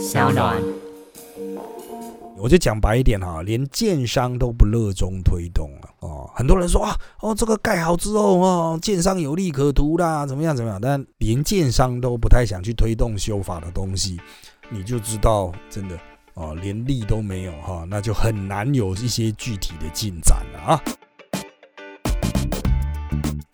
小暖。我就讲白一点哈，连建商都不热衷推动了哦。很多人说啊，哦，这个盖好之后哦，建商有利可图啦，怎么样怎么样？但连建商都不太想去推动修法的东西，你就知道真的哦，连利都没有哈，那就很难有一些具体的进展了啊。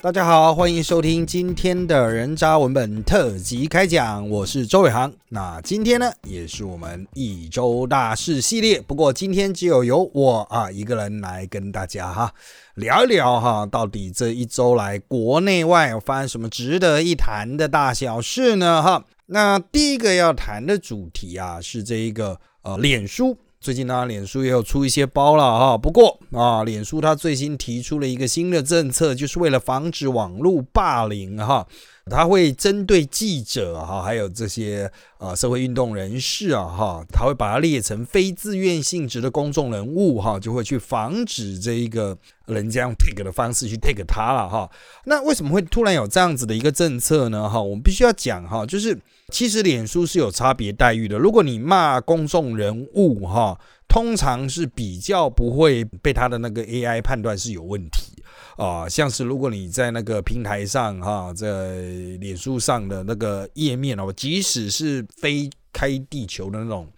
大家好，欢迎收听今天的人渣文本特辑开讲，我是周伟航。那今天呢，也是我们一周大事系列，不过今天只有由我啊一个人来跟大家哈聊一聊哈，到底这一周来国内外发生什么值得一谈的大小事呢？哈，那第一个要谈的主题啊，是这一个呃，脸书。最近呢，脸书也有出一些包了哈。不过啊，脸书它最新提出了一个新的政策，就是为了防止网络霸凌哈，它会针对记者哈，还有这些呃社会运动人士啊哈，它会把它列成非自愿性质的公众人物哈，就会去防止这一个人家用 take 的方式去 take 他了哈。那为什么会突然有这样子的一个政策呢？哈，我们必须要讲哈，就是。其实脸书是有差别待遇的。如果你骂公众人物，哈，通常是比较不会被他的那个 AI 判断是有问题啊。像是如果你在那个平台上，哈，在脸书上的那个页面哦，即使是非开地球的那种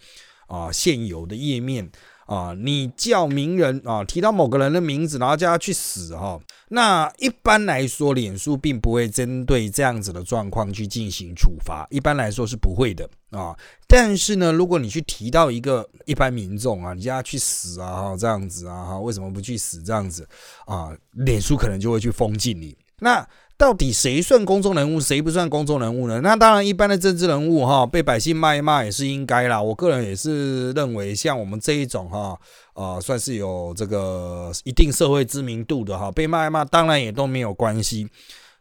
啊现有的页面。啊，你叫名人啊，提到某个人的名字，然后叫他去死哈。那一般来说，脸书并不会针对这样子的状况去进行处罚，一般来说是不会的啊。但是呢，如果你去提到一个一般民众啊，你叫他去死啊，这样子啊，哈，为什么不去死这样子啊？脸书可能就会去封禁你。那到底谁算公众人物，谁不算公众人物呢？那当然，一般的政治人物哈，被百姓骂一骂也是应该啦。我个人也是认为，像我们这一种哈，啊，算是有这个一定社会知名度的哈，被骂一骂当然也都没有关系。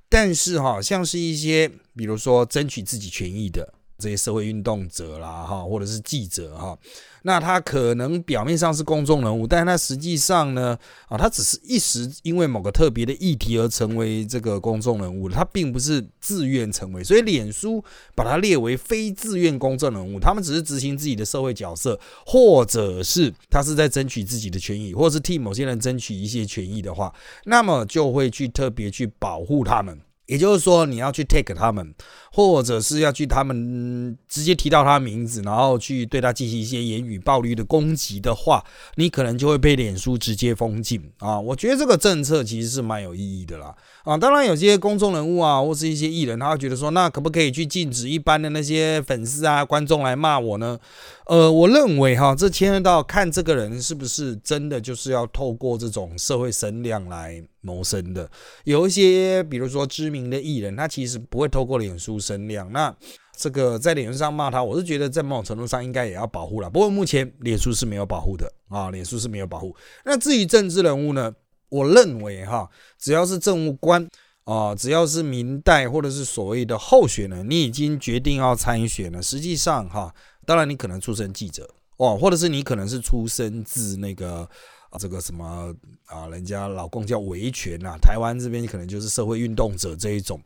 但是哈，像是一些比如说争取自己权益的。这些社会运动者啦，哈，或者是记者哈，那他可能表面上是公众人物，但是他实际上呢，啊，他只是一时因为某个特别的议题而成为这个公众人物，他并不是自愿成为，所以脸书把它列为非自愿公众人物，他们只是执行自己的社会角色，或者是他是在争取自己的权益，或是替某些人争取一些权益的话，那么就会去特别去保护他们。也就是说，你要去 take 他们，或者是要去他们直接提到他名字，然后去对他进行一些言语暴力的攻击的话，你可能就会被脸书直接封禁啊！我觉得这个政策其实是蛮有意义的啦啊！当然，有些公众人物啊，或是一些艺人，他会觉得说，那可不可以去禁止一般的那些粉丝啊、观众来骂我呢？呃，我认为哈，这牵涉到看这个人是不是真的就是要透过这种社会声量来谋生的。有一些，比如说知名的艺人，他其实不会透过脸书声量。那这个在脸书上骂他，我是觉得在某种程度上应该也要保护了。不过目前脸书是没有保护的啊，脸书是没有保护。那至于政治人物呢，我认为哈，只要是政务官啊，只要是民代或者是所谓的候选人，你已经决定要参选了，实际上哈。当然，你可能出身记者哦，或者是你可能是出身自那个，这个什么啊，人家老公叫维权呐，台湾这边可能就是社会运动者这一种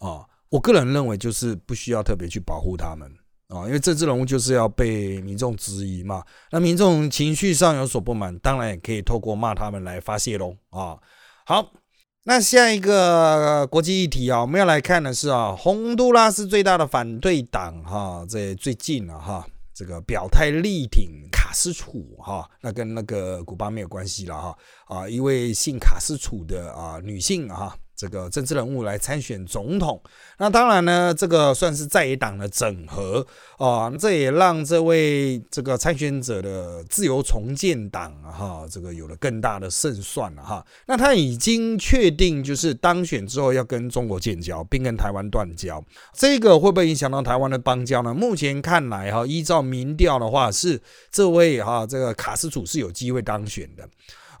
啊。我个人认为，就是不需要特别去保护他们啊，因为政治人物就是要被民众质疑嘛。那民众情绪上有所不满，当然也可以透过骂他们来发泄喽啊。好，那下一个国际议题啊，我们要来看的是啊，洪都拉斯最大的反对党哈，在最近啊哈，这个表态力挺卡斯楚哈，那跟那个古巴没有关系了哈啊，一位姓卡斯楚的啊女性啊。这个政治人物来参选总统，那当然呢，这个算是在野党的整合啊，这也让这位这个参选者的自由重建党哈，这个有了更大的胜算了哈。那他已经确定就是当选之后要跟中国建交，并跟台湾断交，这个会不会影响到台湾的邦交呢？目前看来哈，依照民调的话，是这位哈这个卡斯楚是有机会当选的。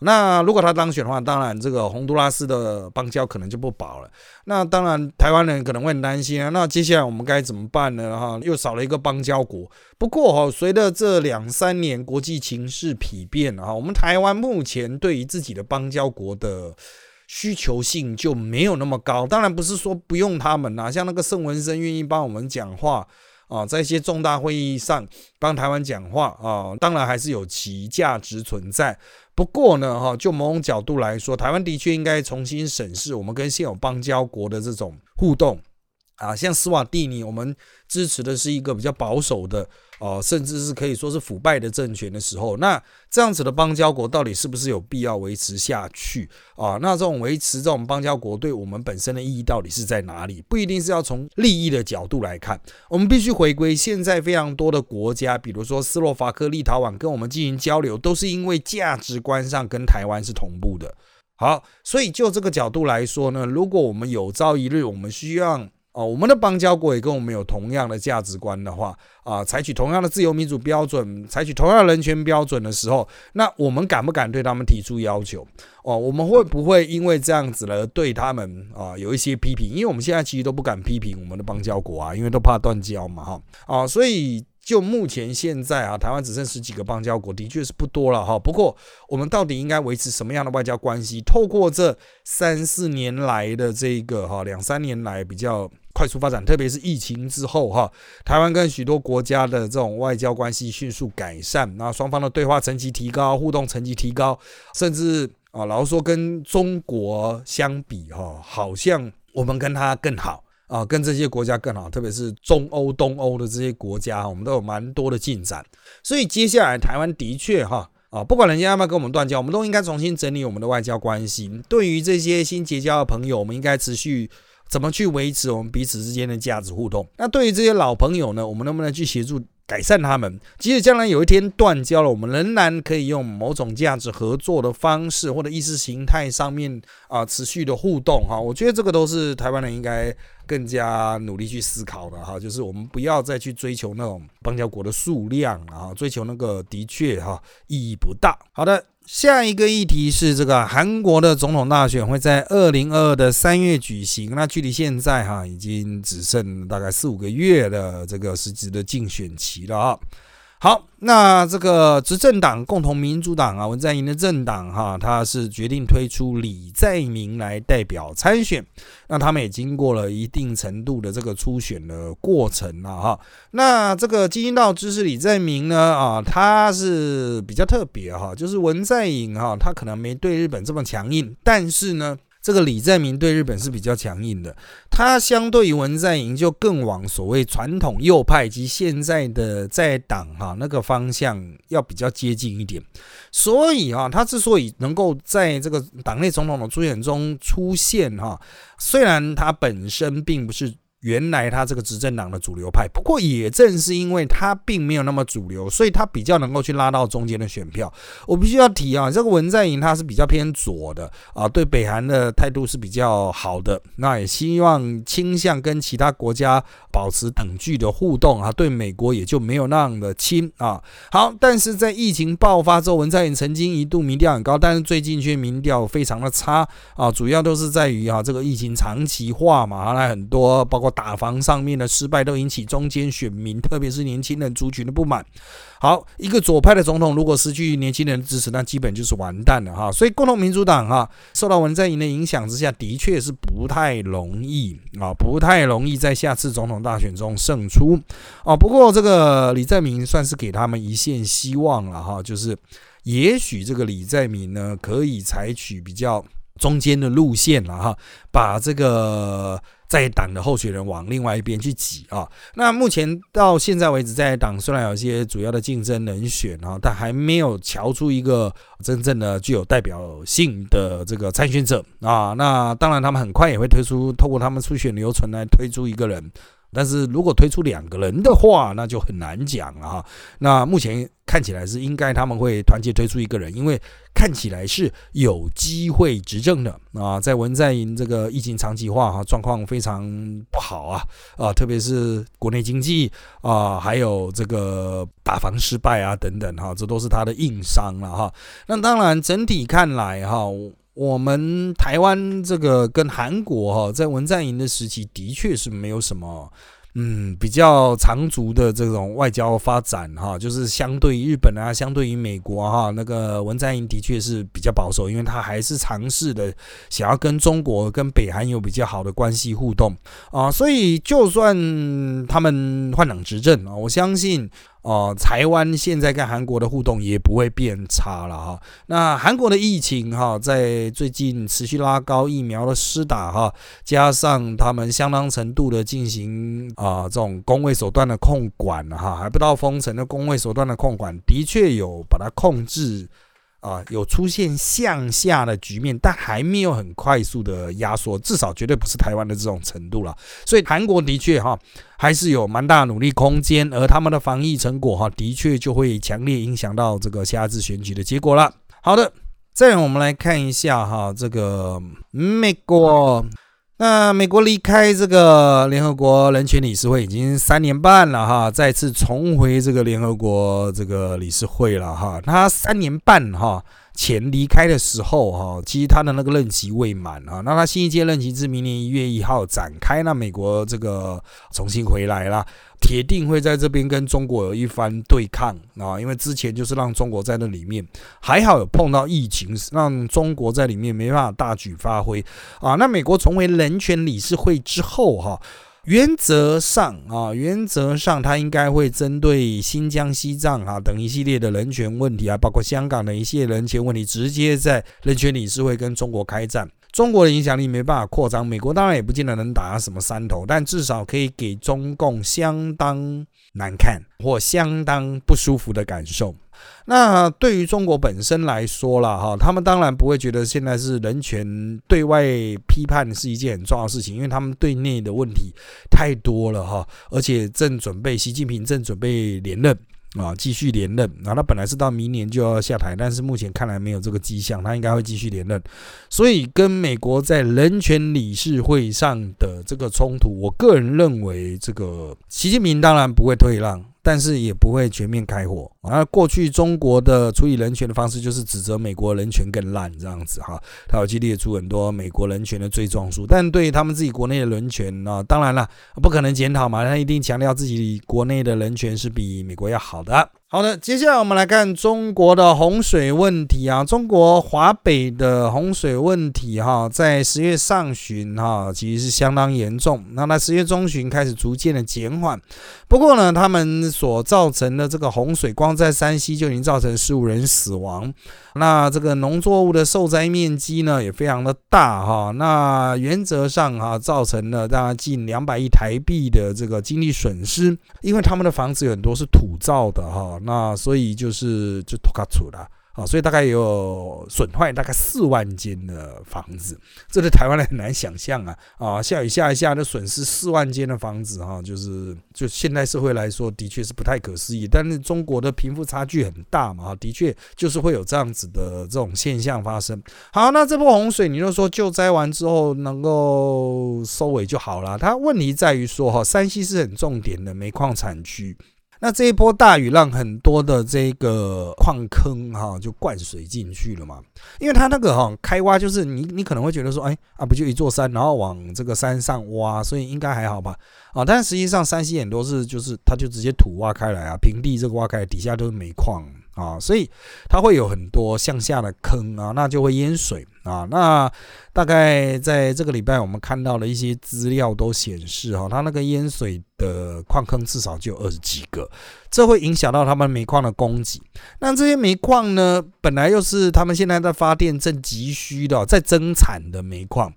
那如果他当选的话，当然这个洪都拉斯的邦交可能就不保了。那当然台湾人可能会很担心啊。那接下来我们该怎么办呢？哈，又少了一个邦交国。不过哈，随着这两三年国际情势疲变啊，我们台湾目前对于自己的邦交国的需求性就没有那么高。当然不是说不用他们呐，像那个盛文生愿意帮我们讲话啊，在一些重大会议上帮台湾讲话啊，当然还是有其价值存在。不过呢，哈，就某种角度来说，台湾的确应该重新审视我们跟现有邦交国的这种互动。啊，像斯瓦蒂尼，我们支持的是一个比较保守的，哦，甚至是可以说是腐败的政权的时候，那这样子的邦交国到底是不是有必要维持下去啊？那这种维持这种邦交国对我们本身的意义到底是在哪里？不一定是要从利益的角度来看，我们必须回归现在非常多的国家，比如说斯洛伐克、立陶宛跟我们进行交流，都是因为价值观上跟台湾是同步的。好，所以就这个角度来说呢，如果我们有朝一日我们需要。哦，我们的邦交国也跟我们有同样的价值观的话，啊，采取同样的自由民主标准，采取同样的人权标准的时候，那我们敢不敢对他们提出要求？哦，我们会不会因为这样子而对他们啊有一些批评？因为我们现在其实都不敢批评我们的邦交国啊，因为都怕断交嘛，哈，啊，所以。就目前现在啊，台湾只剩十几个邦交国，的确是不多了哈。不过，我们到底应该维持什么样的外交关系？透过这三四年来的这个哈，两三年来比较快速发展，特别是疫情之后哈，台湾跟许多国家的这种外交关系迅速改善，那双方的对话层级提高，互动层级提高，甚至啊，老实说跟中国相比哈，好像我们跟他更好。啊，跟这些国家更好，特别是中欧、东欧的这些国家，我们都有蛮多的进展。所以接下来台湾的确哈啊，不管人家要不要跟我们断交，我们都应该重新整理我们的外交关系。对于这些新结交的朋友，我们应该持续怎么去维持我们彼此之间的价值互动？那对于这些老朋友呢，我们能不能去协助？改善他们，即使将来有一天断交了，我们仍然可以用某种价值合作的方式，或者意识形态上面啊持续的互动哈。我觉得这个都是台湾人应该更加努力去思考的哈。就是我们不要再去追求那种邦交国的数量啊，追求那个的确哈意义不大。好的。下一个议题是这个韩国的总统大选会在二零二二的三月举行，那距离现在哈已经只剩大概四五个月的这个实质的竞选期了啊。好，那这个执政党共同民主党啊，文在寅的政党哈，他是决定推出李在明来代表参选。那他们也经过了一定程度的这个初选的过程了哈。那这个基金道支持李在明呢啊，他是比较特别哈，就是文在寅哈，他可能没对日本这么强硬，但是呢。这个李在明对日本是比较强硬的，他相对于文在寅就更往所谓传统右派及现在的在党哈那个方向要比较接近一点，所以啊，他之所以能够在这个党内总统的初选中出现哈，虽然他本身并不是。原来他这个执政党的主流派，不过也正是因为他并没有那么主流，所以他比较能够去拉到中间的选票。我必须要提啊，这个文在寅他是比较偏左的啊，对北韩的态度是比较好的，那也希望倾向跟其他国家保持等距的互动啊，对美国也就没有那样的亲啊。好，但是在疫情爆发之后，文在寅曾经一度民调很高，但是最近却民调非常的差啊，主要都是在于啊这个疫情长期化嘛，来很多包括。打防上面的失败都引起中间选民，特别是年轻人族群的不满。好，一个左派的总统如果失去年轻人的支持，那基本就是完蛋了哈。所以，共同民主党哈受到文在寅的影响之下，的确是不太容易啊，不太容易在下次总统大选中胜出啊。不过，这个李在明算是给他们一线希望了哈，就是也许这个李在明呢，可以采取比较中间的路线了哈，把这个。在党的候选人往另外一边去挤啊，那目前到现在为止，在党虽然有一些主要的竞争人选啊，但还没有瞧出一个真正的具有代表性的这个参选者啊。那当然，他们很快也会推出，透过他们初选流程来推出一个人。但是如果推出两个人的话，那就很难讲了哈。那目前看起来是应该他们会团结推出一个人，因为看起来是有机会执政的啊。在文在寅这个疫情长期化哈，状况非常不好啊啊，特别是国内经济啊，还有这个打防失败啊等等哈，这都是他的硬伤了哈。那当然整体看来哈。我们台湾这个跟韩国哈，在文在寅的时期的确是没有什么嗯比较长足的这种外交发展哈，就是相对于日本啊，相对于美国哈，那个文在寅的确是比较保守，因为他还是尝试的想要跟中国跟北韩有比较好的关系互动啊，所以就算他们换党执政啊，我相信。哦，台湾现在跟韩国的互动也不会变差了哈。那韩国的疫情哈，在最近持续拉高，疫苗的施打哈，加上他们相当程度的进行啊这种工位手段的控管哈，还不到封城的工位手段的控管，的确有把它控制。啊，有出现向下的局面，但还没有很快速的压缩，至少绝对不是台湾的这种程度了。所以韩国的确哈，还是有蛮大努力空间，而他们的防疫成果哈，的确就会强烈影响到这个下次选举的结果了。好的，再我们来看一下哈，这个美国。那美国离开这个联合国人权理事会已经三年半了哈，再次重回这个联合国这个理事会了哈。他三年半哈前离开的时候哈，其实他的那个任期未满啊。那他新一届任期至明年一月一号展开，那美国这个重新回来了。铁定会在这边跟中国有一番对抗啊！因为之前就是让中国在那里面，还好有碰到疫情，让中国在里面没办法大举发挥啊。那美国重回人权理事会之后哈，原则上啊，原则上他应该会针对新疆、西藏啊等一系列的人权问题啊，包括香港的一些人权问题，直接在人权理事会跟中国开战。中国的影响力没办法扩张，美国当然也不见得能打什么山头，但至少可以给中共相当难看或相当不舒服的感受。那对于中国本身来说了哈，他们当然不会觉得现在是人权对外批判是一件很重要的事情，因为他们对内的问题太多了哈，而且正准备习近平正准备连任。啊，继续连任。啊，他本来是到明年就要下台，但是目前看来没有这个迹象，他应该会继续连任。所以跟美国在人权理事会上的这个冲突，我个人认为，这个习近平当然不会退让。但是也不会全面开火。而过去中国的处理人权的方式就是指责美国人权更烂这样子哈，他有去列出很多美国人权的罪状书。但对于他们自己国内的人权呢，当然了，不可能检讨嘛，他一定强调自己国内的人权是比美国要好的。好的，接下来我们来看中国的洪水问题啊，中国华北的洪水问题哈，在十月上旬哈，其实是相当严重。那在十月中旬开始逐渐的减缓，不过呢，他们所造成的这个洪水，光在山西就已经造成十五人死亡。那这个农作物的受灾面积呢，也非常的大哈。那原则上哈，造成了大概近两百亿台币的这个经济损失，因为他们的房子有很多是土造的哈。那所以就是就土卡土了。啊，所以大概有损坏大概四万间的房子，这对台湾人很难想象啊！啊，下雨下一下就损失四万间的房子，哈，就是就现代社会来说，的确是不太可思议。但是中国的贫富差距很大嘛，哈，的确就是会有这样子的这种现象发生。好，那这波洪水，你就说救灾完之后能够收尾就好了。它问题在于说，哈，山西是很重点的煤矿产区。那这一波大雨让很多的这个矿坑哈就灌水进去了嘛，因为它那个哈开挖就是你你可能会觉得说，哎啊不就一座山，然后往这个山上挖，所以应该还好吧啊，但实际上山西很多是就是它就直接土挖开来啊，平地这个挖开底下都是煤矿。啊，所以它会有很多向下的坑啊，那就会淹水啊。那大概在这个礼拜，我们看到的一些资料都显示，哈，它那个淹水的矿坑至少就有二十几个，这会影响到他们煤矿的供给。那这些煤矿呢，本来又是他们现在在发电正急需的，在增产的煤矿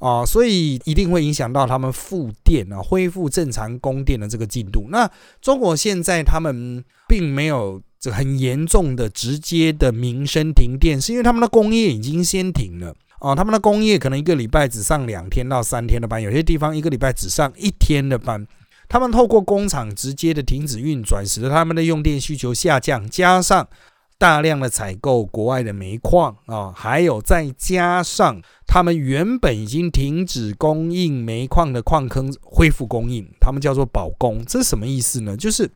啊，所以一定会影响到他们复电啊，恢复正常供电的这个进度。那中国现在他们并没有。这很严重的直接的民生停电，是因为他们的工业已经先停了啊，他们的工业可能一个礼拜只上两天到三天的班，有些地方一个礼拜只上一天的班。他们透过工厂直接的停止运转，使得他们的用电需求下降，加上大量的采购国外的煤矿啊，还有再加上他们原本已经停止供应煤矿的矿坑恢复供应，他们叫做保供，这是什么意思呢？就是。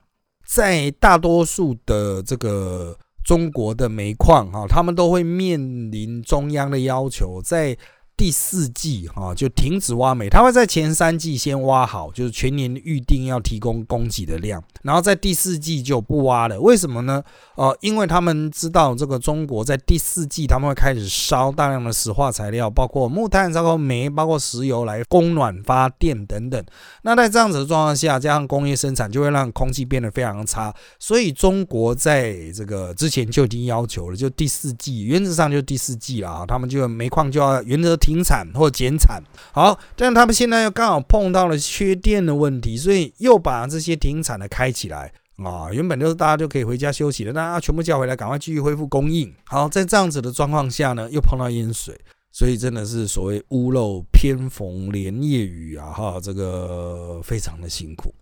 在大多数的这个中国的煤矿哈，他们都会面临中央的要求，在第四季哈就停止挖煤，它会在前三季先挖好，就是全年预定要提供供给的量，然后在第四季就不挖了。为什么呢？呃，因为他们知道这个中国在第四季他们会开始烧大量的石化材料，包括木炭、包括煤、包括石油来供暖发电等等。那在这样子的状况下，加上工业生产，就会让空气变得非常差。所以中国在这个之前就已经要求了，就第四季原则上就第四季了啊，他们就煤矿就要原则。停产或减产，好，但他们现在又刚好碰到了缺电的问题，所以又把这些停产的开起来啊。原本就是大家就可以回家休息了，大家全部叫回来，赶快继续恢复供应。好，在这样子的状况下呢，又碰到淹水，所以真的是所谓屋漏偏逢连夜雨啊！哈，这个非常的辛苦。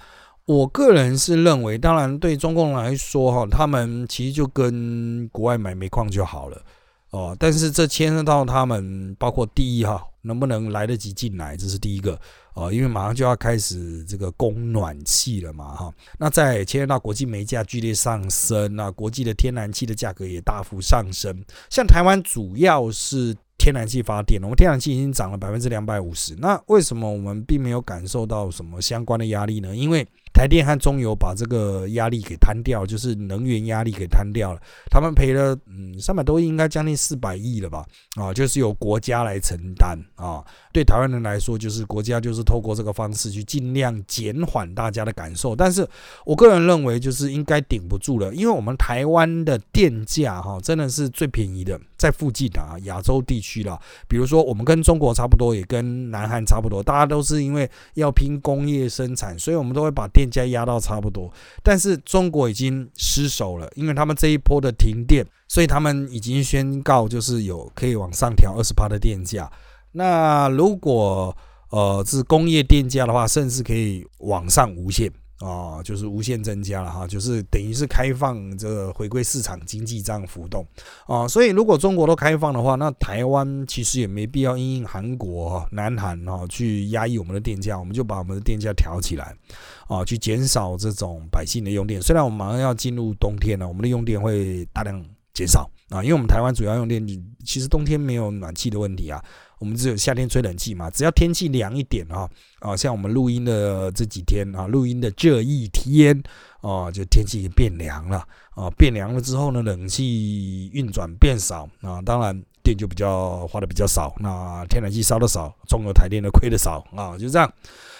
我个人是认为，当然对中共来说，哈，他们其实就跟国外买煤矿就好了。哦，但是这牵涉到他们，包括第一哈，能不能来得及进来，这是第一个哦，因为马上就要开始这个供暖气了嘛哈。那再牵涉到国际煤价剧烈上升，那国际的天然气的价格也大幅上升。像台湾主要是天然气发电，我们天然气已经涨了百分之两百五十，那为什么我们并没有感受到什么相关的压力呢？因为台电和中油把这个压力给摊掉，就是能源压力给摊掉了。他们赔了嗯三百多亿，应该将近四百亿了吧？啊，就是由国家来承担啊。对台湾人来说，就是国家就是透过这个方式去尽量减缓大家的感受。但是我个人认为，就是应该顶不住了，因为我们台湾的电价哈真的是最便宜的，在附近的啊亚洲地区了。比如说我们跟中国差不多，也跟南韩差不多，大家都是因为要拼工业生产，所以我们都会把电价压到差不多，但是中国已经失守了，因为他们这一波的停电，所以他们已经宣告就是有可以往上调二十帕的电价。那如果呃是工业电价的话，甚至可以往上无限。啊，就是无限增加了哈，就是等于是开放这个回归市场经济这样浮动啊，所以如果中国都开放的话，那台湾其实也没必要因应韩国、南韩哈去压抑我们的电价，我们就把我们的电价调起来啊，去减少这种百姓的用电。虽然我们马上要进入冬天了，我们的用电会大量减少啊，因为我们台湾主要用电，其实冬天没有暖气的问题啊。我们只有夏天吹冷气嘛，只要天气凉一点啊，啊，像我们录音的这几天啊，录音的这一天啊，就天气变凉了啊，变凉了之后呢，冷气运转变少啊，当然电就比较花的比较少，那天然气烧的少，中油台电的亏的少啊，就这样。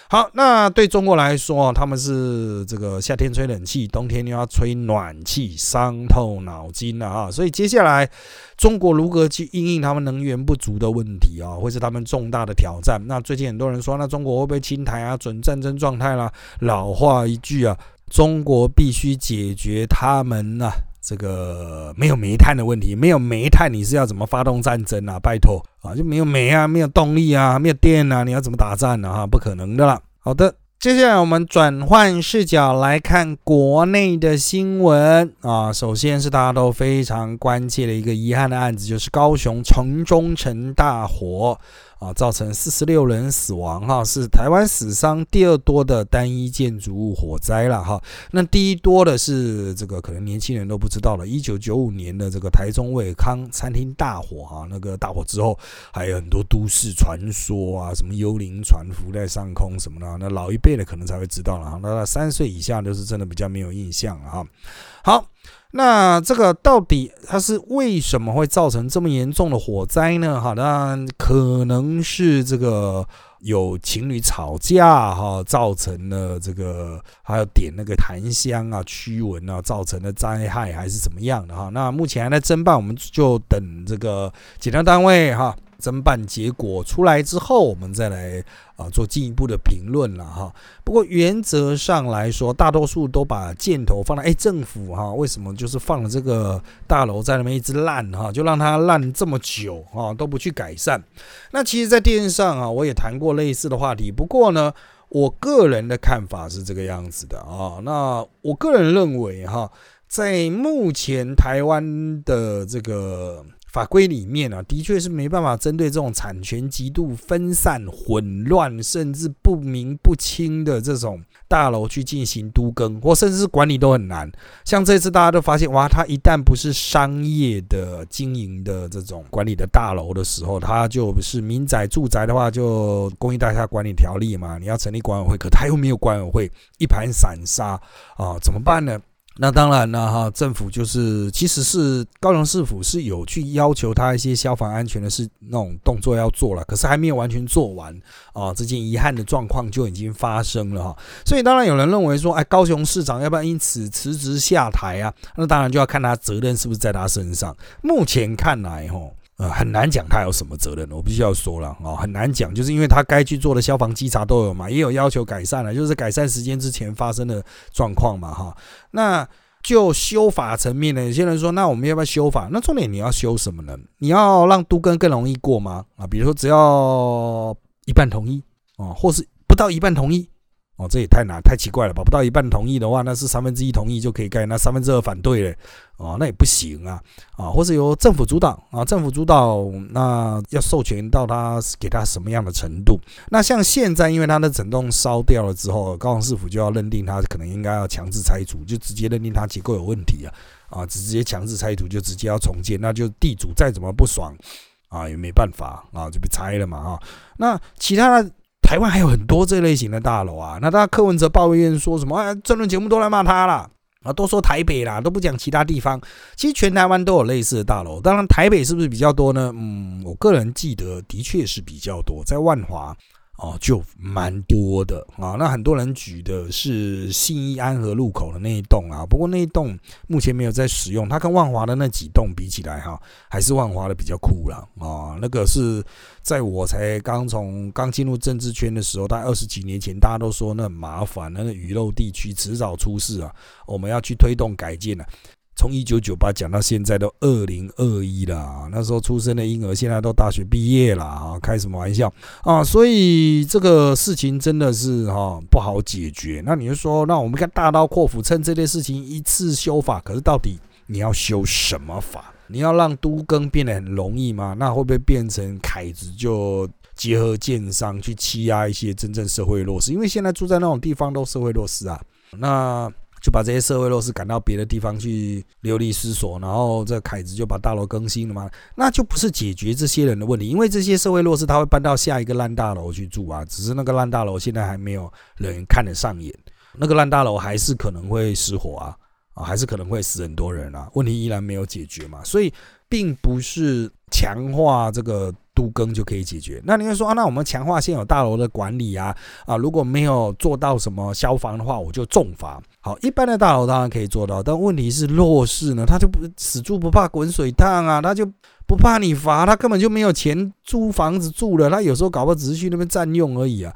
好，那对中国来说，他们是这个夏天吹冷气，冬天又要吹暖气，伤透脑筋了啊！所以接下来，中国如何去应应他们能源不足的问题啊，会是他们重大的挑战。那最近很多人说，那中国会不会清台啊，准战争状态啦？老话一句啊，中国必须解决他们呐这个没有煤炭的问题。没有煤炭，你是要怎么发动战争啊？拜托啊，就没有煤啊，没有动力啊，没有电啊，你要怎么打战呢？哈，不可能的啦。好的，接下来我们转换视角来看国内的新闻啊。首先是大家都非常关切的一个遗憾的案子，就是高雄城中城大火。啊，造成四十六人死亡，哈，是台湾死伤第二多的单一建筑物火灾了，哈。那第一多的是这个，可能年轻人都不知道了，一九九五年的这个台中卫康餐厅大火，哈，那个大火之后还有很多都市传说啊，什么幽灵船浮在上空什么的，那老一辈的可能才会知道了，哈。那三岁以下就是真的比较没有印象了，哈。好。那这个到底它是为什么会造成这么严重的火灾呢？哈，那可能是这个有情侣吵架哈，造成了这个还有点那个檀香啊驱蚊啊，造成的灾害还是怎么样的哈？那目前还在侦办，我们就等这个检察单位哈。侦办结果出来之后，我们再来啊做进一步的评论了哈。不过原则上来说，大多数都把箭头放在哎政府哈，为什么就是放了这个大楼在那边一直烂哈，就让它烂这么久啊都不去改善。那其实，在电视上啊，我也谈过类似的话题。不过呢，我个人的看法是这个样子的啊。那我个人认为哈，在目前台湾的这个。法规里面啊，的确是没办法针对这种产权极度分散、混乱，甚至不明不清的这种大楼去进行都更，或甚至是管理都很难。像这次大家都发现，哇，它一旦不是商业的经营的这种管理的大楼的时候，它就是民宅住宅的话，就公益大厦管理条例嘛，你要成立管委会，可它又没有管委会，一盘散沙啊，怎么办呢？那当然了哈，政府就是其实是高雄市府是有去要求他一些消防安全的事那种动作要做了，可是还没有完全做完啊，这件遗憾的状况就已经发生了哈。所以当然有人认为说，哎，高雄市长要不要因此辞职下台啊？那当然就要看他责任是不是在他身上。目前看来哈。呃，很难讲他有什么责任，我必须要说了啊，很难讲，就是因为他该去做的消防稽查都有嘛，也有要求改善了，就是改善时间之前发生的状况嘛，哈。那就修法层面呢，有些人说，那我们要不要修法？那重点你要修什么呢？你要让都更更容易过吗？啊，比如说只要一半同意啊，或是不到一半同意。哦，这也太难，太奇怪了吧？不到一半同意的话，那是三分之一同意就可以盖，那三分之二反对嘞，哦，那也不行啊，啊，或者由政府主导啊，政府主导，那要授权到他给他什么样的程度？那像现在，因为他的整栋烧掉了之后，高雄市府就要认定他可能应该要强制拆除，就直接认定他结构有问题啊，啊，直接强制拆除就直接要重建，那就地主再怎么不爽啊，也没办法啊，就被拆了嘛，哈，那其他的。台湾还有很多这类型的大楼啊，那大家柯文哲抱怨说什么？哎，争论节目都来骂他了啊，都说台北啦，都不讲其他地方。其实全台湾都有类似的大楼，当然台北是不是比较多呢？嗯，我个人记得的确是比较多，在万华。哦，就蛮多的啊。那很多人举的是信义安和路口的那一栋啊，不过那一栋目前没有在使用。它跟万华的那几栋比起来哈，还是万华的比较酷了啊。那个是在我才刚从刚进入政治圈的时候，大概二十几年前，大家都说那很麻烦，那个雨漏地区迟早出事啊，我们要去推动改建了。从一九九八讲到现在都二零二一了，那时候出生的婴儿现在都大学毕业了啊，开什么玩笑啊？所以这个事情真的是哈不好解决。那你就说，那我们看大刀阔斧，趁这件事情一次修法，可是到底你要修什么法？你要让都更变得很容易吗？那会不会变成凯子就结合建商去欺压一些真正社会弱势？因为现在住在那种地方都社会弱势啊，那。就把这些社会弱势赶到别的地方去流离失所，然后这凯子就把大楼更新了嘛？那就不是解决这些人的问题，因为这些社会弱势他会搬到下一个烂大楼去住啊，只是那个烂大楼现在还没有人看得上眼，那个烂大楼还是可能会失火啊，啊，还是可能会死很多人啊，问题依然没有解决嘛，所以并不是强化这个。都更就可以解决。那你会说啊，那我们强化现有大楼的管理啊啊，如果没有做到什么消防的话，我就重罚。好，一般的大楼当然可以做到，但问题是弱势呢，他就不死猪不怕滚水烫啊，他就不怕你罚，他根本就没有钱租房子住了，他有时候搞不好只是去那边占用而已啊。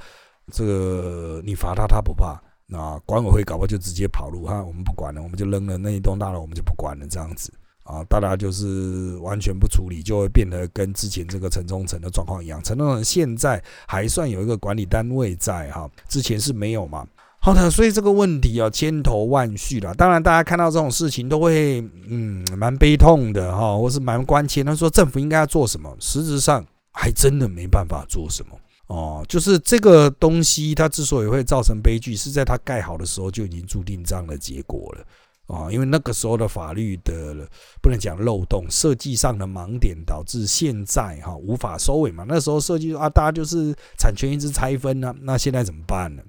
这个你罚他，他不怕。那管委会搞不好就直接跑路哈，我们不管了，我们就扔了那一栋大楼，我们就不管了，这样子。啊，大家就是完全不处理，就会变得跟之前这个城中城的状况一样。城中城现在还算有一个管理单位在哈，之前是没有嘛。好的，所以这个问题啊，千头万绪了。当然，大家看到这种事情都会嗯蛮悲痛的哈，或是蛮关切。他说政府应该要做什么？实质上还真的没办法做什么哦。就是这个东西，它之所以会造成悲剧，是在它盖好的时候就已经注定这样的结果了。啊，因为那个时候的法律的不能讲漏洞，设计上的盲点导致现在哈无法收尾嘛。那时候设计啊，大家就是产权一直拆分呢，那现在怎么办呢？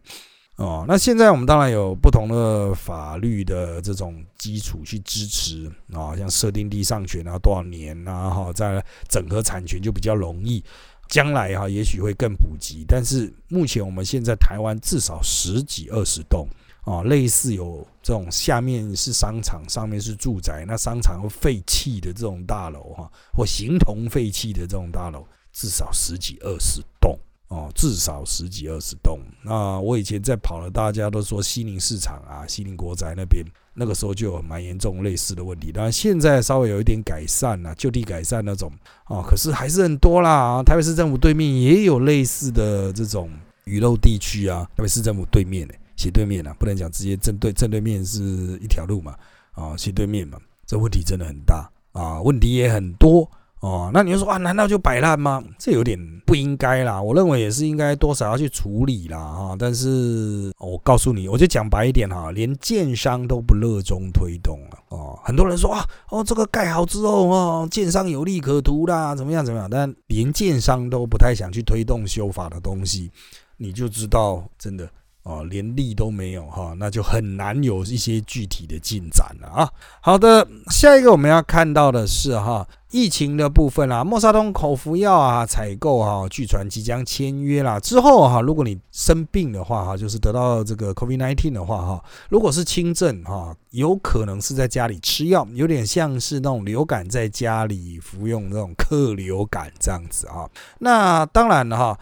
哦，那现在我们当然有不同的法律的这种基础去支持啊，像设定地上权啊，多少年啊，哈，在整合产权就比较容易。将来哈，也许会更普及，但是目前我们现在台湾至少十几二十栋。啊，类似有这种下面是商场，上面是住宅，那商场废弃的这种大楼哈，或形同废弃的这种大楼，至少十几二十栋哦，至少十几二十栋。那我以前在跑了，大家都说西宁市场啊，西宁国宅那边，那个时候就有蛮严重类似的问题。当然现在稍微有一点改善了，就地改善那种哦，可是还是很多啦。台北市政府对面也有类似的这种雨漏地区啊，台北市政府对面呢。斜对面啊，不能讲直接正对正对面是一条路嘛，啊，斜对面嘛，这问题真的很大啊，问题也很多哦，那你就说啊，难道就摆烂吗？这有点不应该啦。我认为也是应该多少要去处理啦，啊。但是我告诉你，我就讲白一点哈，连建商都不热衷推动了哦。很多人说啊，哦，这个盖好之后哦，建商有利可图啦，怎么样怎么样？但连建商都不太想去推动修法的东西，你就知道真的。哦，连力都没有哈，那就很难有一些具体的进展了啊。好的，下一个我们要看到的是哈，疫情的部分啦，莫沙东口服药啊，采购哈，据传即将签约啦。之后哈，如果你生病的话哈，就是得到这个 COVID-19 的话哈，如果是轻症哈，有可能是在家里吃药，有点像是那种流感在家里服用那种克流感这样子啊。那当然了哈。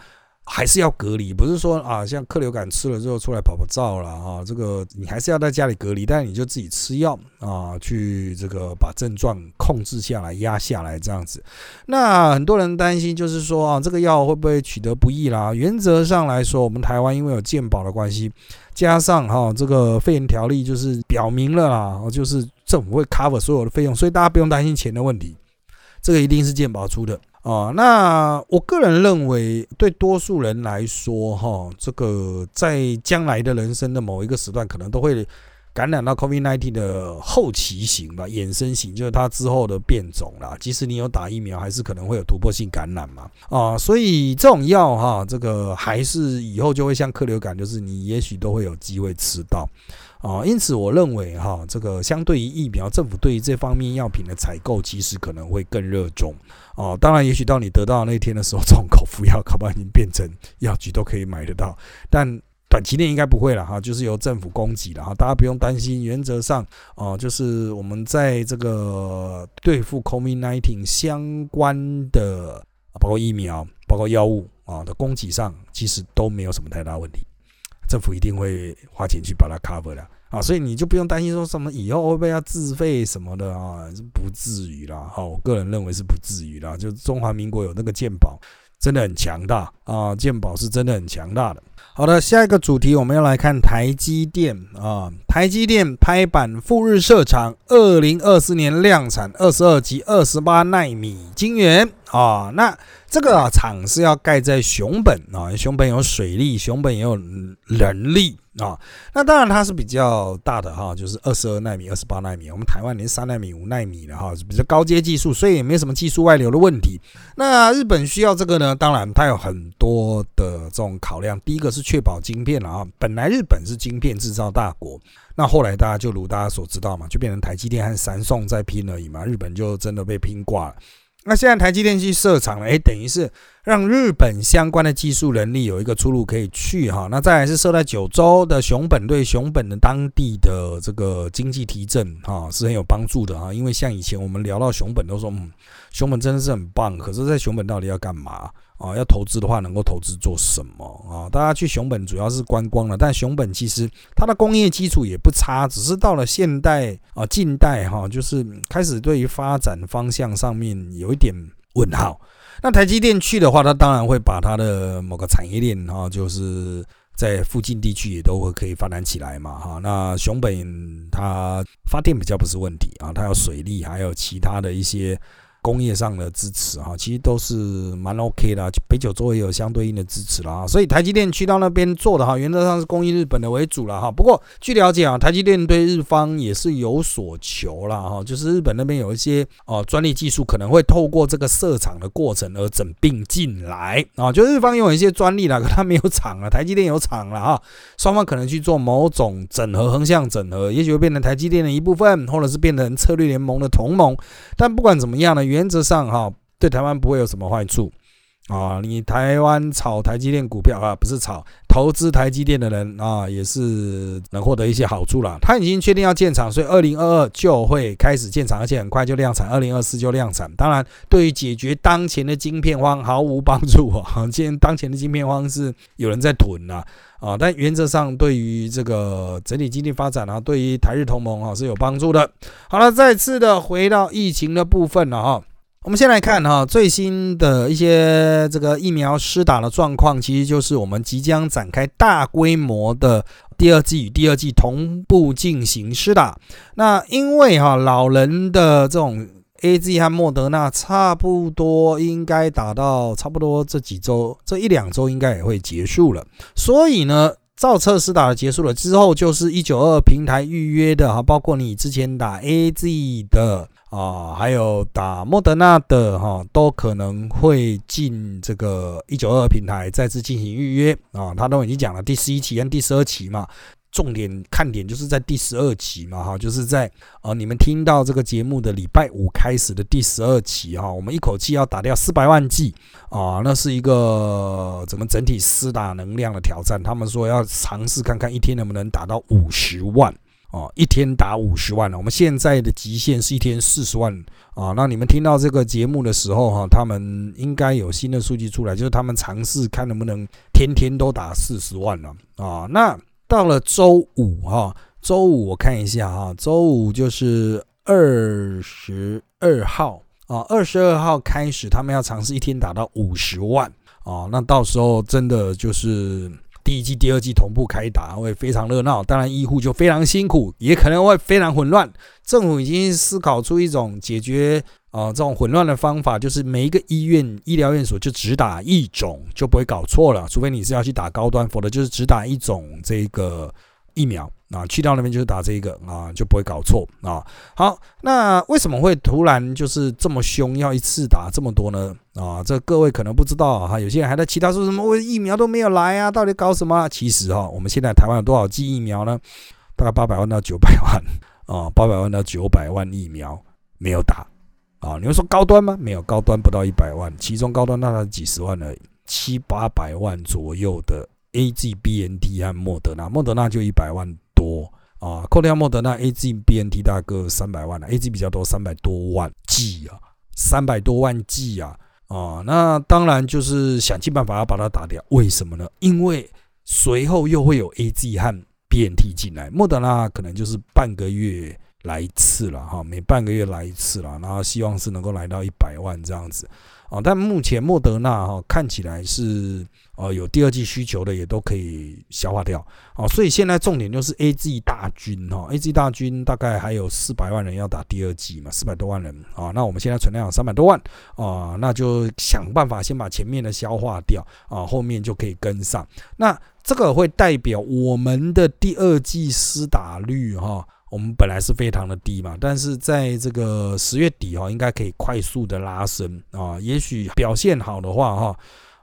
还是要隔离，不是说啊，像克流感吃了之后出来跑跑照了啊，这个你还是要在家里隔离，但是你就自己吃药啊，去这个把症状控制下来、压下来这样子。那很多人担心就是说啊，这个药会不会取得不易啦？原则上来说，我们台湾因为有健保的关系，加上哈这个肺炎条例就是表明了啦，就是政府会 cover 所有的费用，所以大家不用担心钱的问题，这个一定是健保出的。啊，那我个人认为，对多数人来说，哈，这个在将来的人生的某一个时段，可能都会感染到 COVID-19 的后期型吧，衍生型，就是它之后的变种啦。即使你有打疫苗，还是可能会有突破性感染嘛。啊，所以这种药哈，这个还是以后就会像克流感，就是你也许都会有机会吃到。啊，因此我认为哈，这个相对于疫苗，政府对于这方面药品的采购，其实可能会更热衷。哦，当然，也许到你得到那天的时候，这种口服药，恐怕已经变成药局都可以买得到。但短期内应该不会了哈，就是由政府供给了哈，大家不用担心。原则上，哦，就是我们在这个对付 COVID-19 相关的，包括疫苗、包括药物啊的供给上，其实都没有什么太大问题。政府一定会花钱去把它 cover 的啊，所以你就不用担心说什么以后会不会要自费什么的啊，不至于啦。好，我个人认为是不至于啦。就中华民国有那个健保，真的很强大啊，健保是真的很强大的。好的，下一个主题我们要来看台积电啊，台积电拍板赴日设厂，二零二四年量产二十二及二十八纳米晶圆啊，那。这个厂是要盖在熊本啊，熊本有水利，熊本也有人力啊。那当然它是比较大的哈，就是二十二纳米、二十八纳米。我们台湾连三纳米、五纳米的哈，是比较高阶技术，所以也没什么技术外流的问题。那日本需要这个呢，当然它有很多的这种考量。第一个是确保晶片了啊，本来日本是晶片制造大国，那后来大家就如大家所知道嘛，就变成台积电和三送在拼而已嘛，日本就真的被拼挂了。那现在台积电去设厂了，哎，等于是让日本相关的技术能力有一个出路可以去哈。那再来是设在九州的熊本，对熊本的当地的这个经济提振哈是很有帮助的啊。因为像以前我们聊到熊本都说，嗯，熊本真的是很棒，可是，在熊本到底要干嘛？啊，要投资的话，能够投资做什么啊？大家去熊本主要是观光了，但熊本其实它的工业基础也不差，只是到了现代啊，近代哈，就是开始对于发展方向上面有一点问号。那台积电去的话，它当然会把它的某个产业链哈，就是在附近地区也都会可以发展起来嘛哈。那熊本它发电比较不是问题啊，它有水利，还有其他的一些。工业上的支持哈，其实都是蛮 OK 的。北九州也有相对应的支持了啊，所以台积电去到那边做的哈，原则上是供应日本的为主了哈。不过据了解啊，台积电对日方也是有所求了哈，就是日本那边有一些哦专利技术可能会透过这个设厂的过程而整并进来啊，就日方有一些专利了，可他没有厂了，台积电有厂了哈，双方可能去做某种整合，横向整合，也许会变成台积电的一部分，或者是变成策略联盟的同盟。但不管怎么样呢？原则上哈，对台湾不会有什么坏处啊。你台湾炒台积电股票啊，不是炒投资台积电的人啊，也是能获得一些好处了。他已经确定要建厂，所以二零二二就会开始建厂，而且很快就量产，二零二四就量产。当然，对于解决当前的晶片荒毫无帮助啊。今天当前的晶片荒是有人在囤呐啊，但原则上对于这个整体经济发展啊，对于台日同盟啊是有帮助的。好了，再次的回到疫情的部分了哈。我们先来看哈最新的一些这个疫苗施打的状况，其实就是我们即将展开大规模的第二季与第二季同步进行施打。那因为哈老人的这种 A Z 和莫德纳差不多应该打到差不多这几周，这一两周应该也会结束了。所以呢，照测试打的结束了之后，就是一九二平台预约的哈，包括你之前打 A Z 的啊，还有打莫德纳的哈，都可能会进这个一九二平台再次进行预约啊。他都已经讲了第十一期跟第十二期嘛。重点看点就是在第十二期嘛，哈，就是在呃你们听到这个节目的礼拜五开始的第十二期哈，我们一口气要打掉四百万剂啊，那是一个怎么整体施打能量的挑战。他们说要尝试看看一天能不能打到五十万啊，一天打五十万了。我们现在的极限是一天四十万啊。那你们听到这个节目的时候哈，他们应该有新的数据出来，就是他们尝试看能不能天天都打四十万了啊。那到了周五哈，周五我看一下哈，周五就是二十二号啊，二十二号开始他们要尝试一天打到五十万啊，那到时候真的就是第一季、第二季同步开打，会非常热闹。当然医护就非常辛苦，也可能会非常混乱。政府已经思考出一种解决啊这种混乱的方法，就是每一个医院、医疗院所就只打一种，就不会搞错了。除非你是要去打高端，否则就是只打一种这个疫苗啊。去到那边就是打这个啊，就不会搞错啊。好，那为什么会突然就是这么凶，要一次打这么多呢？啊，这各位可能不知道哈，有些人还在其他说什么我疫苗都没有来啊，到底搞什么？其实哈，我们现在台湾有多少剂疫苗呢？大概八百万到九百万。啊，八百万到九百万疫苗没有打啊！你会说高端吗？没有，高端不到一百万，其中高端大概几十万而已，七八百万左右的 A G B N T 和莫德纳，莫德纳就一百万多啊，扣掉莫德纳 A G B N T 大概三百万了，A G 比较多，三百多万 G 啊，三百多万 G 啊啊！那当然就是想尽办法要把它打掉，为什么呢？因为随后又会有 A G 和 BNT 进来，莫德纳可能就是半个月来一次了哈，每半个月来一次了，然后希望是能够来到一百万这样子啊。但目前莫德纳哈看起来是呃有第二季需求的，也都可以消化掉啊。所以现在重点就是 A G 大军哈，A G 大军大概还有四百万人要打第二季嘛，四百多万人啊。那我们现在存量有三百多万啊，那就想办法先把前面的消化掉啊，后面就可以跟上那。这个会代表我们的第二季施打率哈，我们本来是非常的低嘛，但是在这个十月底哈，应该可以快速的拉升啊。也许表现好的话哈，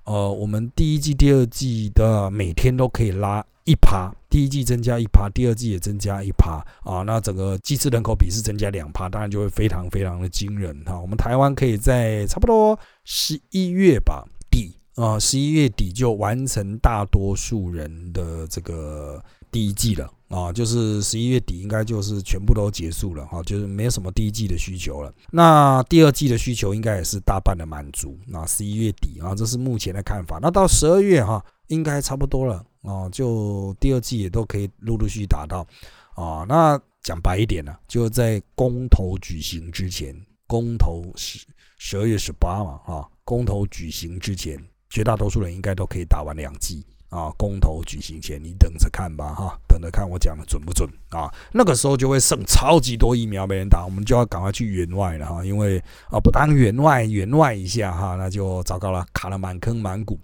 呃，我们第一季、第二季的每天都可以拉一趴，第一季增加一趴，第二季也增加一趴啊。那整个机次人口比是增加两趴，当然就会非常非常的惊人哈。我们台湾可以在差不多十一月吧底。啊，十一月底就完成大多数人的这个第一季了啊，就是十一月底应该就是全部都结束了哈，就是没有什么第一季的需求了。那第二季的需求应该也是大半的满足。那十一月底啊，这是目前的看法。那到十二月哈，应该差不多了啊，就第二季也都可以陆陆续续达到啊。那讲白一点呢，就在公投举行之前，公投十十二月十八嘛啊，公投举行之前。绝大多数人应该都可以打完两剂啊！公投举行前，你等着看吧，哈，等着看我讲的准不准啊！那个时候就会剩超级多疫苗没人打，我们就要赶快去援外了哈，因为啊，不当援外援外一下哈，那就糟糕了，卡了满坑满谷。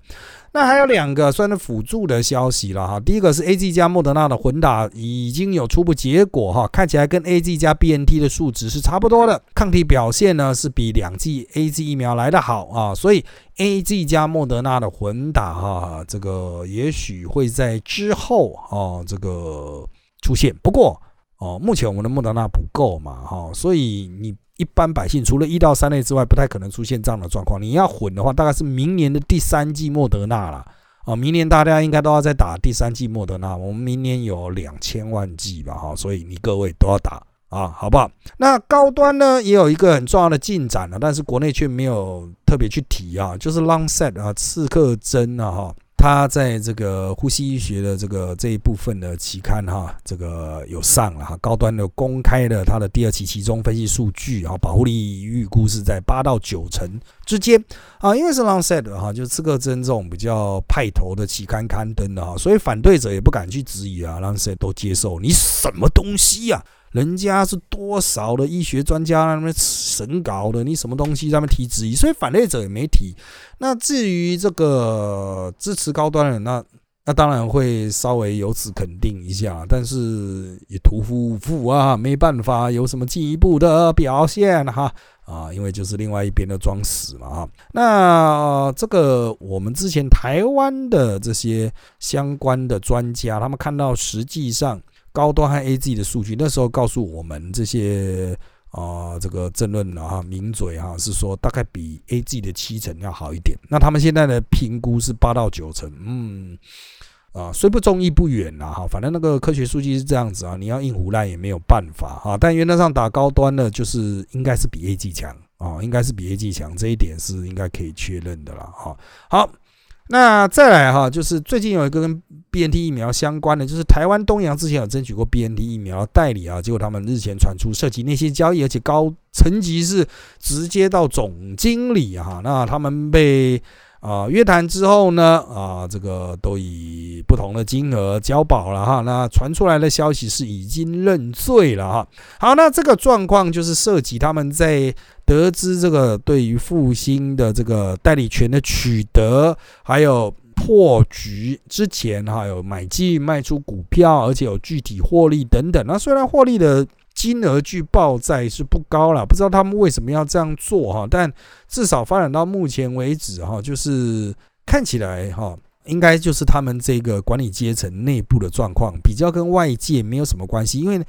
那还有两个算是辅助的消息了哈，第一个是 A G 加莫德纳的混打已经有初步结果哈，看起来跟 A G 加 B N T 的数值是差不多的，抗体表现呢是比两剂 A G 疫苗来的好啊，所以 A G 加莫德纳的混打哈，这个也许会在之后啊这个出现，不过哦，目前我们的莫德纳不够嘛哈，所以你。一般百姓除了一到三类之外，不太可能出现这样的状况。你要混的话，大概是明年的第三季莫德纳了啊！明年大家应该都要再打第三季莫德纳。我们明年有两千万剂吧，哈，所以你各位都要打啊，好不好？那高端呢，也有一个很重要的进展了，但是国内却没有特别去提啊，就是 Long Set 啊，刺客针啊，哈。他在这个呼吸医学的这个这一部分的期刊哈，这个有上了哈，高端的公开的他的第二期其中分析数据啊，保护力预估是在八到九成之间啊，因为是 Lancet 哈，就刺客针这种比较派头的期刊刊登的哈，所以反对者也不敢去质疑啊，Lancet 都接受，你什么东西呀？人家是多少的医学专家那边审稿的，你什么东西他们提质疑，所以反对者也没提。那至于这个支持高端的，那那当然会稍微由此肯定一下，但是也屠夫无父啊，没办法有什么进一步的表现哈啊，因为就是另外一边的装死嘛啊。那这个我们之前台湾的这些相关的专家，他们看到实际上。高端和 A G 的数据，那时候告诉我们这些啊，这个争论啊，名嘴哈，是说大概比 A G 的七成要好一点。那他们现在的评估是八到九成，嗯，啊，虽不中意不远呐，哈，反正那个科学数据是这样子啊，你要硬胡乱也没有办法哈。但原则上打高端的，就是应该是比 A G 强啊，应该是比 A G 强，这一点是应该可以确认的了哈。好。那再来哈，就是最近有一个跟 B N T 疫苗相关的，就是台湾东洋之前有争取过 B N T 疫苗代理啊，结果他们日前传出涉及那些交易，而且高层级是直接到总经理哈，那他们被。啊，约谈之后呢，啊，这个都以不同的金额交保了哈。那传出来的消息是已经认罪了哈。好，那这个状况就是涉及他们在得知这个对于复兴的这个代理权的取得，还有破局之前哈，有买进卖出股票，而且有具体获利等等。那虽然获利的。金额据报在是不高了，不知道他们为什么要这样做哈，但至少发展到目前为止哈，就是看起来哈，应该就是他们这个管理阶层内部的状况比较跟外界没有什么关系，因为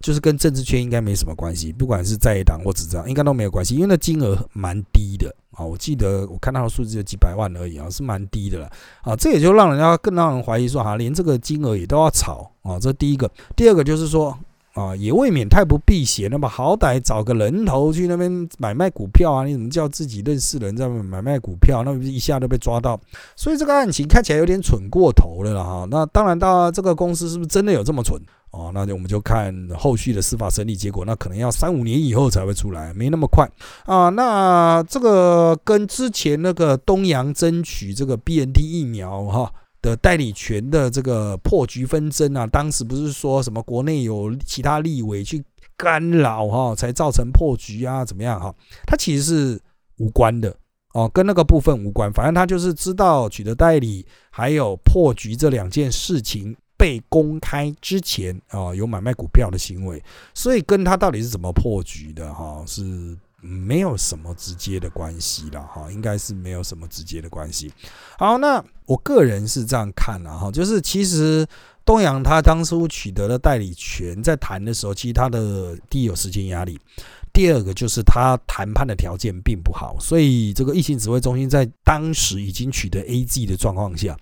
就是跟政治圈应该没什么关系，不管是在党或执政应该都没有关系，因为那金额蛮低的啊，我记得我看到的数字就几百万而已啊，是蛮低的了啊，这也就让人家更让人怀疑说哈，连这个金额也都要炒啊，这第一个，第二个就是说。啊，也未免太不避嫌了吧？好歹找个人头去那边买卖股票啊！你怎么叫自己认识人在买卖股票？那不是一下都被抓到？所以这个案情看起来有点蠢过头了哈。那当然，到这个公司是不是真的有这么蠢？哦，那就我们就看后续的司法审理结果。那可能要三五年以后才会出来，没那么快啊。那这个跟之前那个东阳争取这个 BNT 疫苗哈。的代理权的这个破局纷争啊，当时不是说什么国内有其他立委去干扰哈，才造成破局啊？怎么样哈？他其实是无关的哦，跟那个部分无关。反正他就是知道取得代理还有破局这两件事情被公开之前啊，有买卖股票的行为，所以跟他到底是怎么破局的哈是。没有什么直接的关系了哈，应该是没有什么直接的关系。好，那我个人是这样看了哈，就是其实东阳他当初取得了代理权，在谈的时候，其实他的第一有时间压力，第二个就是他谈判的条件并不好，所以这个疫情指挥中心在当时已经取得 A G 的状况下，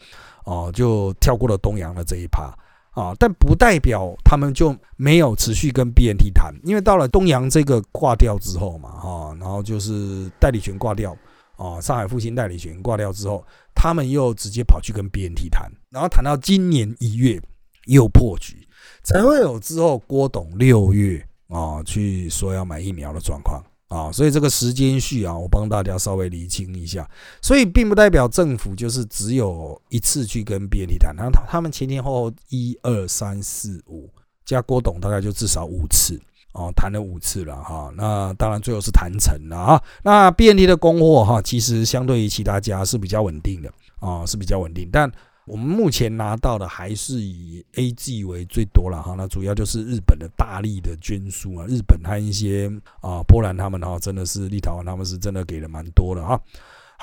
哦，就跳过了东阳的这一趴。啊，但不代表他们就没有持续跟 BNT 谈，因为到了东阳这个挂掉之后嘛，哈，然后就是代理权挂掉，啊，上海复兴代理权挂掉之后，他们又直接跑去跟 BNT 谈，然后谈到今年一月又破局，才会有之后郭董六月啊去说要买疫苗的状况。啊，所以这个时间序啊，我帮大家稍微厘清一下。所以并不代表政府就是只有一次去跟 BNT 谈，然后他他们前前后后一二三四五加郭董大概就至少五次哦，谈了五次了哈。那当然最后是谈成了啊。那 BNT 的供货哈，其实相对于其他家是比较稳定的啊，是比较稳定，但。我们目前拿到的还是以 A G 为最多了哈，那主要就是日本的大力的捐书啊，日本和一些啊波兰他们哈，真的是立陶宛他们是真的给了蛮多的哈。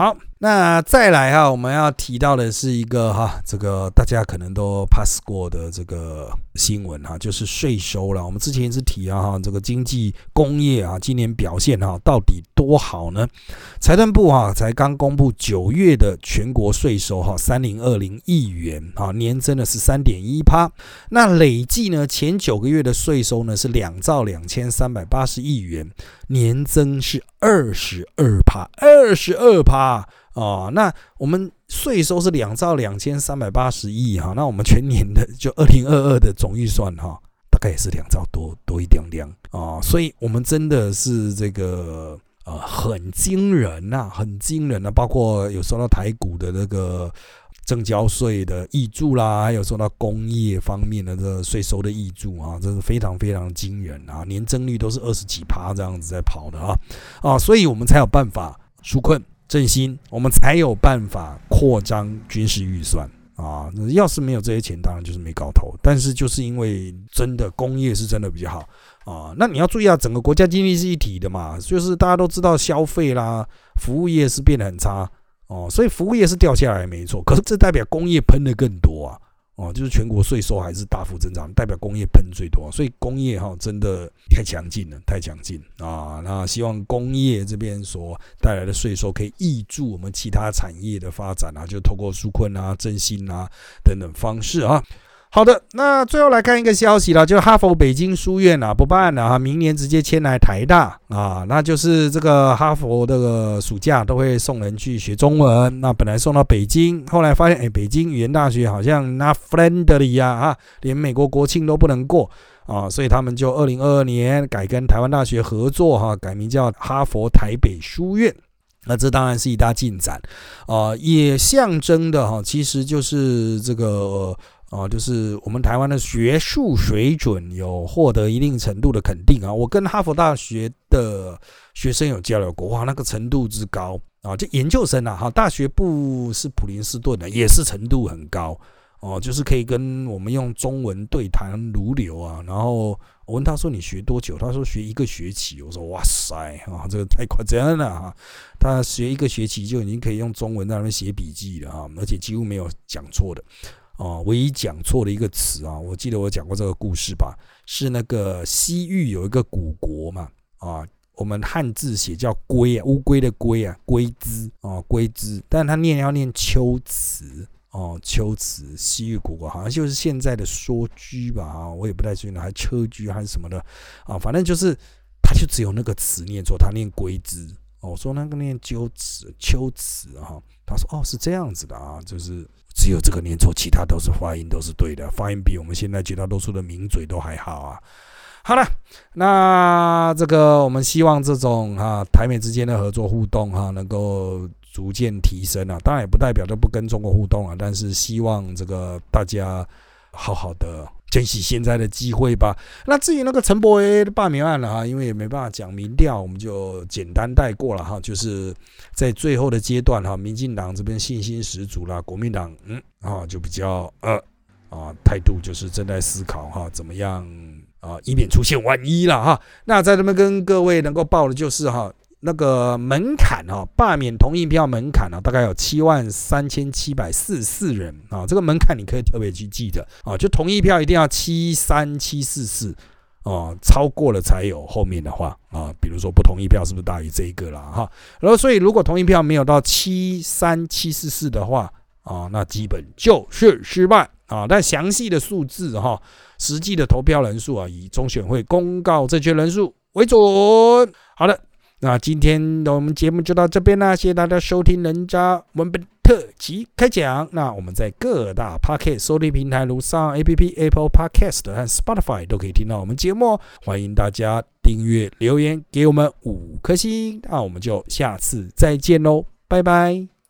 好，那再来哈，我们要提到的是一个哈，这个大家可能都 pass 过的这个新闻哈，就是税收了。我们之前一直提啊哈，这个经济工业啊，今年表现哈到底多好呢？财政部哈才刚公布九月的全国税收哈，三零二零亿元啊，年增了十三点一趴。那累计呢，前九个月的税收呢是两兆两千三百八十亿元。年增是二十二趴，二十二趴啊！那我们税收是两兆两千三百八十亿哈，那我们全年的就二零二二的总预算哈，大概也是两兆多多一点点啊，所以我们真的是这个呃很惊人呐，很惊人呐，包括有说到台股的那个。征交税的益助啦，还有受到工业方面的这税收的益助啊，这是非常非常惊人啊，年增率都是二十几趴这样子在跑的啊啊，所以我们才有办法纾困振兴，我们才有办法扩张军事预算。啊，要是没有这些钱，当然就是没搞头。但是就是因为真的工业是真的比较好啊，那你要注意啊，整个国家经济是一体的嘛，就是大家都知道消费啦，服务业是变得很差哦，所以服务业是掉下来没错，可是这代表工业喷的更多啊。哦，就是全国税收还是大幅增长，代表工业喷最多，所以工业哈真的太强劲了，太强劲啊！那希望工业这边所带来的税收可以抑注我们其他产业的发展啊，就透过纾困啊、振兴啊等等方式啊。好的，那最后来看一个消息了，就是哈佛北京书院啊不办了哈，明年直接迁来台大啊，那就是这个哈佛这个暑假都会送人去学中文，那本来送到北京，后来发现哎，北京语言大学好像 not friendly 呀啊，连美国国庆都不能过啊，所以他们就二零二二年改跟台湾大学合作哈，改名叫哈佛台北书院，那这当然是一大进展啊，也象征的哈，其实就是这个。啊，就是我们台湾的学术水准有获得一定程度的肯定啊。我跟哈佛大学的学生有交流过，哇，那个程度之高啊，就研究生啊，哈，大学部是普林斯顿的，也是程度很高哦，就是可以跟我们用中文对谈如流啊。然后我问他说你学多久？他说学一个学期。我说哇塞啊，这个太夸张了哈。他学一个学期就已经可以用中文在那边写笔记了啊，而且几乎没有讲错的。哦，唯一讲错的一个词啊，我记得我讲过这个故事吧？是那个西域有一个古国嘛？啊，我们汉字写叫龟啊，乌龟的龟啊，龟兹啊，龟兹，但他念要念秋词哦，秋词，西域古国好像就是现在的说居吧？啊，我也不太确定，还车居还是什么的啊？反正就是他就只有那个词念错，他念龟兹哦，说那个念鸠词、秋词哈，他说哦是这样子的啊，就是。只有这个念错，其他都是发音都是对的，发音比我们现在绝大多数的名嘴都还好啊。好了，那这个我们希望这种哈台美之间的合作互动哈能够逐渐提升啊，当然也不代表都不跟中国互动啊，但是希望这个大家好好的。珍惜现在的机会吧。那至于那个陈伯威的罢免案了哈，因为也没办法讲民调，我们就简单带过了哈。就是在最后的阶段哈，民进党这边信心十足啦，国民党嗯啊就比较呃啊态度就是正在思考哈怎么样啊以免出现万一了哈。那在这边跟各位能够报的就是哈。那个门槛啊，罢免同意票门槛啊，大概有七万三千七百四十四人啊。这个门槛你可以特别去记得啊，就同意票一定要七三七四四啊，超过了才有后面的话啊。比如说不同意票是不是大于这一个了哈？然后所以如果同意票没有到七三七四四的话啊，那基本就是失败啊。但详细的数字哈，实际的投票人数啊，以中选会公告正确人数为准。好的。那今天的我们节目就到这边啦，谢谢大家收听人渣文本特辑开讲。那我们在各大 Podcast 收听平台，如上 APP、Apple Podcast 和 Spotify 都可以听到我们节目。欢迎大家订阅、留言给我们五颗星。那我们就下次再见喽，拜拜。